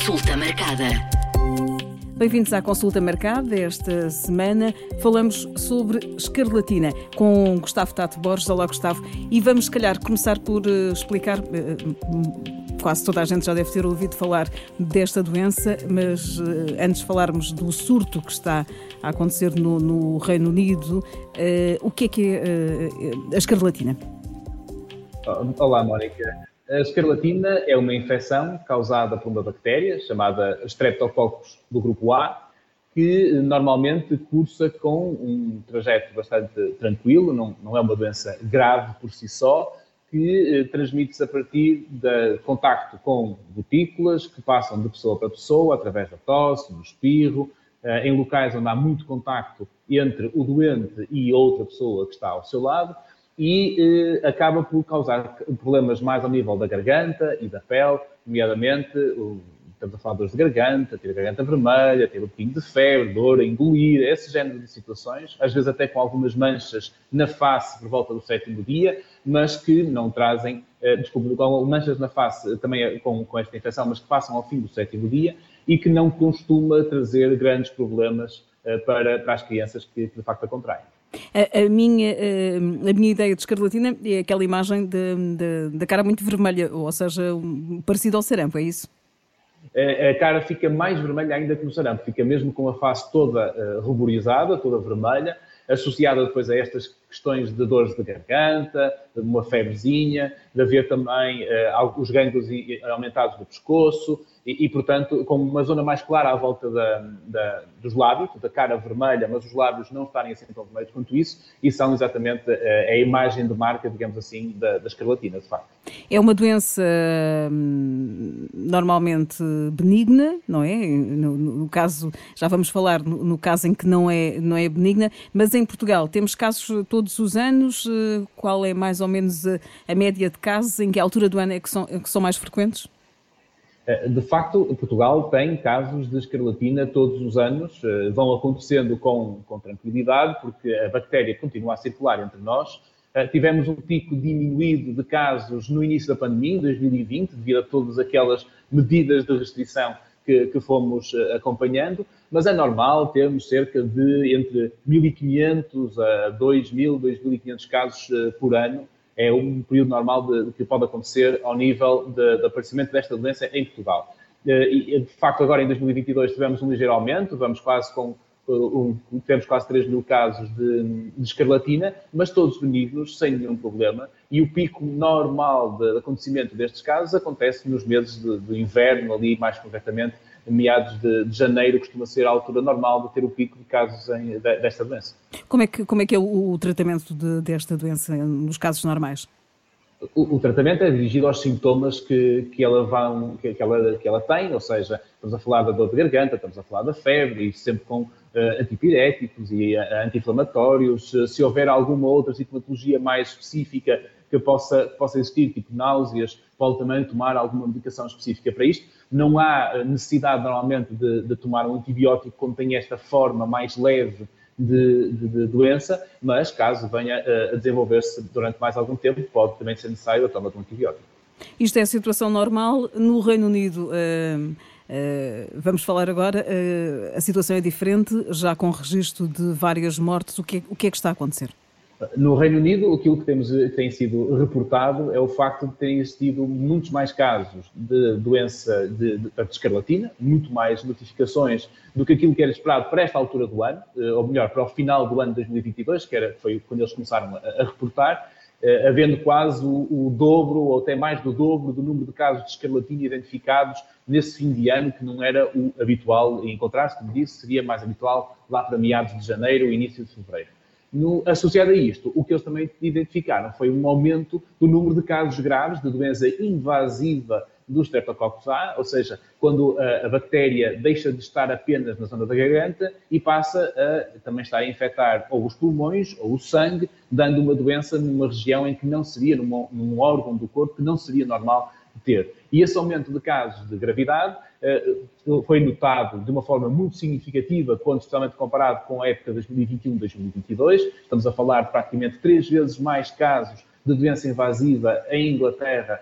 Consulta marcada. Bem-vindos à consulta marcada. Esta semana falamos sobre escarlatina com Gustavo Tato Borges. Olá, Gustavo. E vamos, se calhar, começar por uh, explicar. Uh, quase toda a gente já deve ter ouvido falar desta doença, mas uh, antes de falarmos do surto que está a acontecer no, no Reino Unido, o que é que é a escarlatina? Olá, Mónica. A escarlatina é uma infecção causada por uma bactéria chamada Streptococcus do grupo A, que normalmente cursa com um trajeto bastante tranquilo, não, não é uma doença grave por si só, que eh, transmite-se a partir de contacto com gotículas que passam de pessoa para pessoa através da tosse, do espirro, eh, em locais onde há muito contacto entre o doente e outra pessoa que está ao seu lado e eh, acaba por causar problemas mais ao nível da garganta e da pele, nomeadamente, estamos a falar de dores de garganta, ter a garganta vermelha, ter um pouquinho de febre, dor engolir, esse género de situações, às vezes até com algumas manchas na face por volta do sétimo dia, mas que não trazem, eh, desculpe, manchas na face também com, com esta infecção, mas que passam ao fim do sétimo dia e que não costuma trazer grandes problemas eh, para, para as crianças que, que de facto a contraem. A, a, minha, a minha ideia de escarlatina é aquela imagem da cara muito vermelha, ou seja, um, parecido ao sarampo, é isso? A, cara fica mais vermelha ainda que no sarampo, fica mesmo com a face toda uh, ruborizada, toda vermelha, associada depois a estas questões de dores de garganta, de uma febrezinha, de haver também uh, os gânglios aumentados do pescoço, e, e, portanto, com uma zona mais clara à volta da, da, dos lábios, da cara vermelha, mas os lábios não estarem assim tão vermelhos quanto isso, e são exatamente eh, a imagem de marca, digamos assim, da, da escarlatina, de facto. É uma doença hum, normalmente benigna, não é? No, no, caso, já vamos falar no, no, caso em que não é, não é benigna, mas em Portugal temos casos todos os anos. Eh, qual é mais ou menos a, a média de casos? Em que altura do ano é que são, que são mais frequentes? Eh, de facto, Portugal tem casos de escarlatina todos os anos, eh, vão acontecendo com, com tranquilidade, porque a bactéria continua a circular entre nós. Eh, tivemos um pico diminuído de casos no início da pandemia, em 2020, devido a todas aquelas medidas de restrição que, que fomos acompanhando, mas é normal termos cerca de entre 1.500 a 2.000, 2.500 casos por ano é um período normal de, que pode acontecer ao nível de, de aparecimento desta doença em Portugal. Eh, de facto, agora em 2022 tivemos um ligeiro aumento, vamos quase com eh, um, temos quase 3 mil casos de, de, escarlatina, mas todos benignos, sem nenhum problema, e o pico normal de acontecimento destes casos acontece nos meses de, de inverno, ali mais concretamente meados de, de, janeiro costuma ser a altura normal de ter o pico de casos em, de, desta doença. Como é que, como é, que é o, o tratamento de, desta doença nos casos normais? O, o, tratamento é dirigido aos sintomas que, que, ela vão, que, que, ela, que ela tem, ou seja, estamos a falar da dor de garganta, estamos a falar da febre, e sempre com uh, antipiréticos e uh, anti-inflamatórios. Se houver alguma outra sintomatologia mais específica que possa, possa existir, tipo náuseas, pode também tomar alguma medicação específica para isto. Não há necessidade, normalmente, de, de tomar um antibiótico quando tem esta forma mais leve de, de, de, doença, mas caso venha a desenvolver-se durante mais algum tempo, pode também ser necessário a toma de um antibiótico. Isto é a situação normal. No Reino Unido, uh, uh, vamos falar agora, uh, a situação é diferente, já com registro de várias mortes. O que, é, o que é que está a acontecer? No Reino Unido, aquilo que, temos, tem sido reportado é o facto de terem existido muitos mais casos de doença de, de, de escarlatina, muito mais notificações do que aquilo que era esperado para esta altura do ano, eh, ou melhor, para o final do ano de 2022, que era, foi quando eles começaram a, a reportar, eh, havendo quase o, o, dobro ou até mais do dobro do número de casos de escarlatina identificados nesse fim de ano, que não era o habitual encontrar-se, como disse, seria mais habitual lá para meados de janeiro, início de fevereiro. No, associado a isto, o que eles também identificaram foi um aumento do número de casos graves de doença invasiva do Streptococcus A, ou seja, quando a, a, bactéria deixa de estar apenas na zona da garganta e passa a também estar a infectar ou os pulmões ou o sangue, dando uma doença numa região em que não seria, num, num órgão do corpo que não seria normal ter. E esse aumento de casos de gravidade eh, foi notado de uma forma muito significativa, quando especialmente comparado com a época 2021-2022. Estamos a falar de praticamente três vezes mais casos de doença invasiva em Inglaterra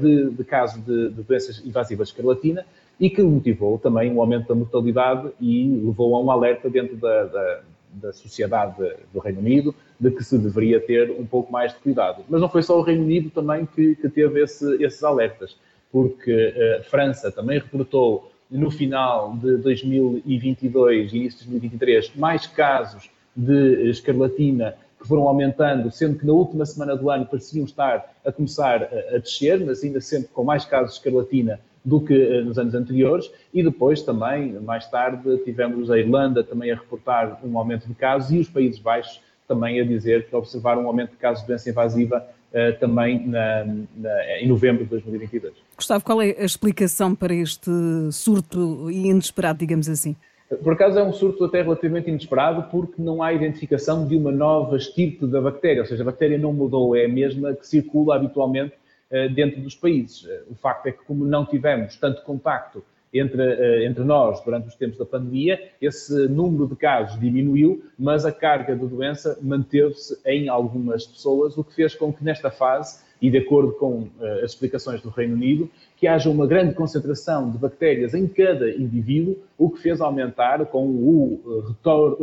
de, de casos de, de doenças invasivas de escarlatina e que motivou também um aumento da mortalidade e levou a um alerta dentro da, da, da sociedade do Reino Unido de que se deveria ter um pouco mais de cuidado. Mas não foi só o Reino Unido também que, que teve esse, esses alertas, porque a França também reportou no final de 2022 e início de 2023 mais casos de escarlatina que foram aumentando, sendo que na última semana do ano pareciam estar a começar a, a descer, mas ainda sempre com mais casos de escarlatina do que uh, nos anos anteriores. E depois também, mais tarde, tivemos a Irlanda também a reportar um aumento de casos e os Países Baixos também a dizer que observaram um aumento de casos de doença invasiva uh, também na, na, em novembro de 2022. Gustavo, qual é a explicação para este surto inesperado, digamos assim? Por acaso é um surto até relativamente inesperado, porque não há identificação de uma nova estirpe da bactéria, ou seja, a bactéria não mudou, é a mesma que circula habitualmente uh, dentro dos países. Uh, o facto é que, como não tivemos tanto contacto entre, uh, entre nós durante os tempos da pandemia, esse número de casos diminuiu, mas a carga de doença manteve-se em algumas pessoas, o que fez com que nesta fase e de acordo com as explicações do Reino Unido, que haja uma grande concentração de bactérias em cada indivíduo, o que fez aumentar, com o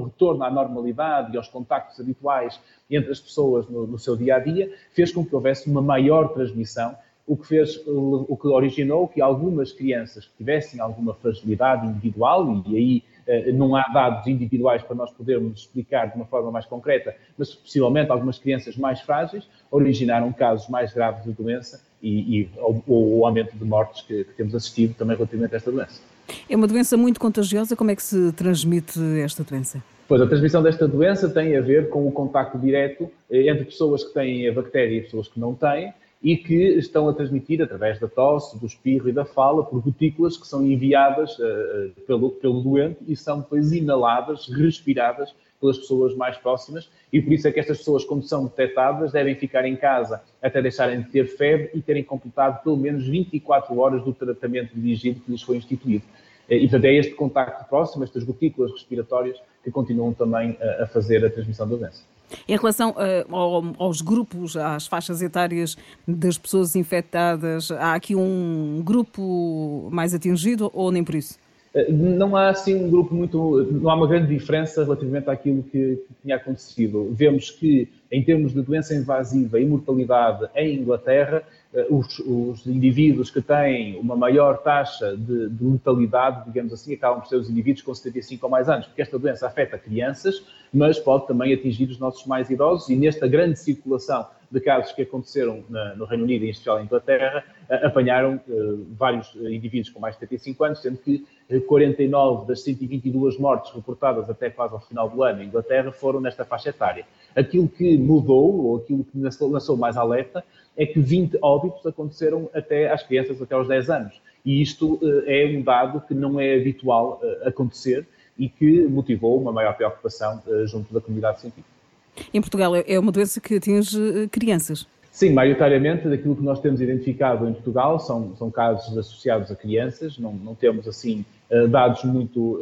retorno à normalidade e aos contactos habituais entre as pessoas no, no seu dia a dia, fez com que houvesse uma maior transmissão o que fez, o que originou que algumas crianças que tivessem alguma fragilidade individual, e aí eh, não há dados individuais para nós podermos explicar de uma forma mais concreta, mas possivelmente algumas crianças mais frágeis originaram casos mais graves de doença e, e o, aumento de mortes que, que temos assistido também relativamente a esta doença. É uma doença muito contagiosa, como é que se transmite esta doença? Pois, a transmissão desta doença tem a ver com o contacto direto eh, entre pessoas que têm a bactéria e pessoas que não têm, e que estão a transmitir através da tosse, do espirro e da fala por gotículas que são enviadas uh, pelo, pelo doente e são depois inaladas, respiradas pelas pessoas mais próximas e por isso é que estas pessoas, quando são detectadas, devem ficar em casa até deixarem de ter febre e terem completado pelo menos 24 horas do tratamento dirigido que lhes foi instituído. Eh, e, portanto, é este contacto próximo, estas gotículas respiratórias, que continuam também a, a fazer a transmissão da doença. Em relação uh, aos grupos, às faixas etárias das pessoas infectadas, há aqui um grupo mais atingido ou nem por isso? Eh, não há assim um grupo muito. Não há uma grande diferença relativamente àquilo que, que tinha acontecido. Vemos que, em termos de doença invasiva e mortalidade em Inglaterra, eh, os, os, indivíduos que têm uma maior taxa de, de, digamos assim, acabam por ser os indivíduos com 75 ou mais anos, porque esta doença afeta crianças, mas pode também atingir os nossos mais idosos, e nesta grande circulação de casos que aconteceram na, no Reino Unido, e em especial em Inglaterra, apanharam uh, vários indivíduos com mais de 75 anos, sendo que 49 das 122 mortes reportadas até quase ao final do ano em Inglaterra foram nesta faixa etária. Aquilo que mudou, ou aquilo que lançou mais alerta, é que 20 óbitos aconteceram até às crianças até aos 10 anos. E isto é um dado que não é habitual acontecer e que motivou uma maior preocupação uh, junto da comunidade científica. Em Portugal é uma doença que atinge crianças. Sim, maioritariamente daquilo que nós temos identificado em Portugal são, são casos associados a crianças, não, não temos assim dados muito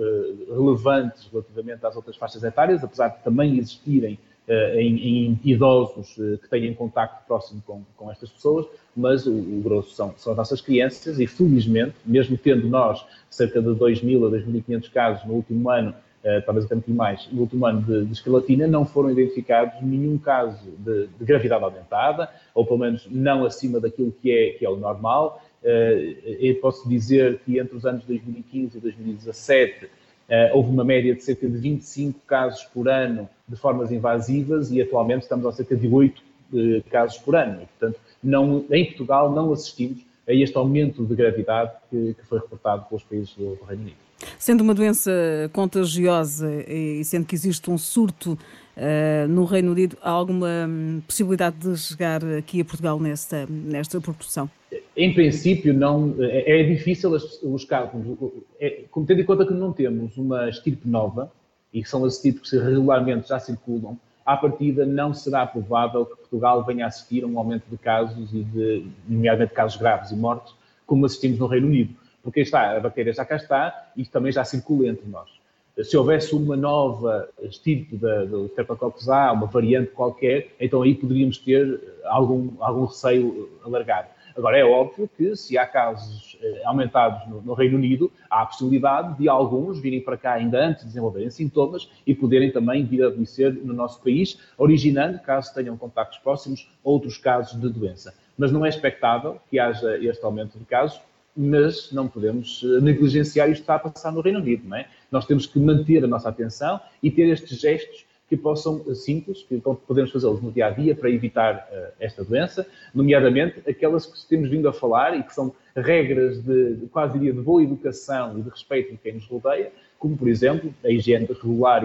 relevantes relativamente às outras faixas etárias, apesar de também existirem eh, em, em, idosos eh, que têm contacto próximo com, com estas pessoas, mas o, o grosso são, são as nossas crianças e, felizmente, mesmo tendo nós cerca de 2.000 a 2.500 casos no último ano, uh, talvez até um mais, no último ano de, de escalatina, não foram identificados nenhum caso de, de, gravidade aumentada, ou pelo menos não acima daquilo que é, que é o normal. Eu posso dizer que entre os anos 2015 e 2017 Uh, houve uma média de cerca de 25 casos por ano de formas invasivas e atualmente estamos a cerca de 8 uh, casos por ano. E, portanto, não, em Portugal não assistimos a este aumento de gravidade que, que foi reportado pelos países do Reino Unido. Sendo uma doença contagiosa e sendo que existe um surto uh, no Reino Unido, há alguma hum, possibilidade de chegar aqui a Portugal nesta, nesta proporção? Em princípio, não, é, é difícil os cálculos, é, tendo em conta que não temos uma estirpe nova, e que são as estirpes que regularmente já circulam, à partida não será provável que Portugal venha a assistir a um aumento de casos, e de, nomeadamente casos graves e mortes, como assistimos no Reino Unido. Porque está, a bactéria já cá está e também já circula entre nós. Se houvesse uma nova estirpe do Streptococcus A, uma variante qualquer, então aí poderíamos ter algum, algum receio alargado. Agora, é óbvio que se há casos eh, aumentados no, no, Reino Unido, há a possibilidade de alguns virem para cá ainda antes de desenvolverem sintomas e poderem também vir a adoecer no nosso país, originando, caso tenham contactos próximos, outros casos de doença. Mas não é expectável que haja este aumento de casos, mas não podemos eh, negligenciar isto que está a passar no Reino Unido, não é? Nós temos que manter a nossa atenção e ter estes gestos que possam, eh, simples, que podemos fazê-los no dia a dia para evitar uh, esta doença, nomeadamente aquelas que temos vindo a falar e que são regras de, de quase diria, de boa educação e de respeito de quem nos rodeia, como, por exemplo, a higiene regular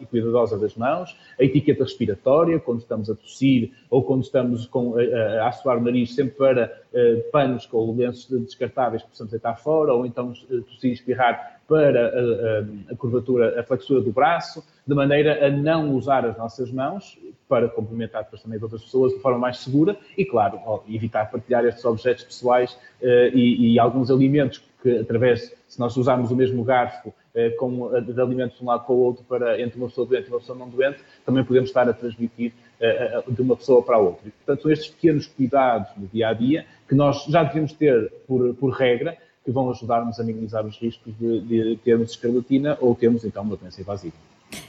e cuidadosa das mãos, a etiqueta respiratória, quando estamos a tossir ou quando estamos com, a, a assoar o nariz, sempre para uh, panos com lenços descartáveis que possamos deitar fora, ou então tossir e espirrar para a, a, a, curvatura, a flexura do braço, de maneira a não usar as nossas mãos para complementar depois também de outras pessoas de forma mais segura e, claro, evitar partilhar estes objetos pessoais uh, e, e, alguns alimentos que, através, se nós usarmos o mesmo garfo com, de alimentos de um lado para o outro, para, entre uma pessoa doente e uma pessoa não doente, também podemos estar a transmitir uh, de uma pessoa para a outra. E, portanto, são estes pequenos cuidados no dia a dia que nós já devemos ter por, por regra que vão ajudar-nos a minimizar os riscos de, de termos escarlatina ou termos então uma doença invasiva.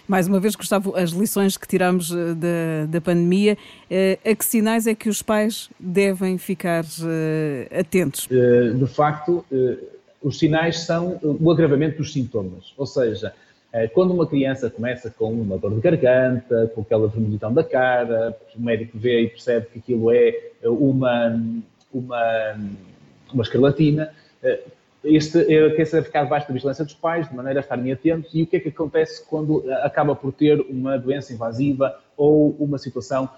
Mais uma vez, Gustavo, as lições que tiramos eh, da, da pandemia, eh, a que sinais é que os pais devem ficar eh, atentos? De facto, os sinais são o agravamento dos sintomas, ou seja, quando uma criança começa com uma dor de garganta, com aquela vermelhidão da cara, o médico vê e percebe que aquilo é uma, uma, uma escarlatina, este quer ser ficar debaixo da vigilância dos pais, de maneira a estarem atentos, e o que é que acontece quando eh, acaba por ter uma doença invasiva ou uma situação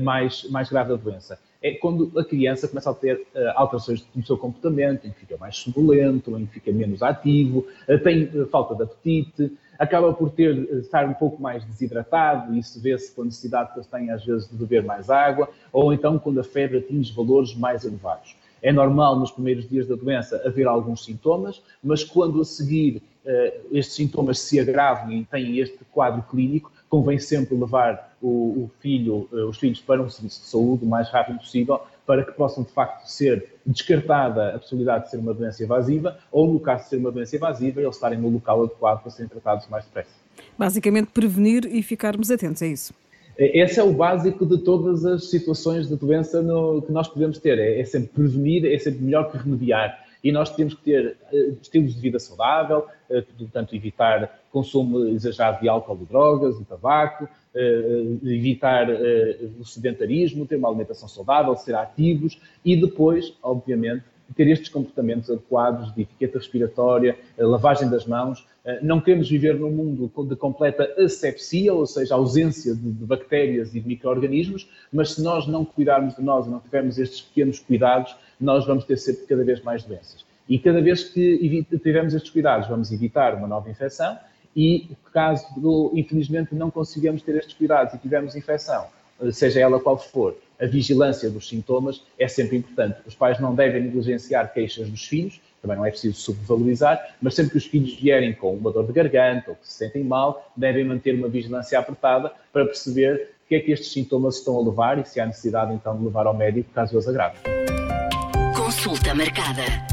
mais, mais grave da doença? É quando a criança começa a ter uh, alterações no seu comportamento, em que fica mais sonolento, em que fica menos ativo, uh, tem falta de apetite, acaba por ter, estar um pouco mais desidratado, e isso vê-se com a necessidade que eles têm, às vezes, de beber mais água, ou então quando a febre atinge valores mais elevados. É normal nos primeiros dias da doença haver alguns sintomas, mas quando a seguir uh, estes sintomas se agravam e têm este quadro clínico, convém sempre levar o, o filho, uh, os filhos para um serviço de saúde o mais rápido possível para que possam de facto ser descartada a possibilidade de ser uma doença invasiva ou, no caso de ser uma doença invasiva, eles estarem no local adequado para serem tratados mais depressa. Basicamente, prevenir e ficarmos atentos, é isso? Esse é o básico de todas as situações de doença no, que nós podemos ter. É, é, sempre prevenir, é sempre melhor que remediar. E nós temos que ter uh, estilos de vida saudável, portanto, evitar consumo exagerado de álcool e drogas e tabaco, uh, evitar o sedentarismo, ter uma alimentação saudável, ser ativos e depois, obviamente, ter estes comportamentos adequados de etiqueta respiratória, lavagem das mãos. Eh, não queremos viver num mundo de completa asepsia, ou seja, ausência de bactérias e de micro-organismos, mas se nós não cuidarmos de nós e não tivermos estes pequenos cuidados, nós vamos ter sempre cada vez mais doenças. E cada vez que tivermos estes cuidados, vamos evitar uma nova infecção e caso, infelizmente, não consigamos ter estes cuidados e tivermos infecção, seja ela qual for, a vigilância dos sintomas é sempre importante. Os pais não devem negligenciar queixas dos filhos, também não é preciso subvalorizar, mas sempre que os filhos vierem com uma dor de garganta ou que se sentem mal, devem manter uma vigilância apertada para perceber o que é que estes sintomas estão a levar e se há necessidade então de levar ao médico caso os agrave. Consulta marcada.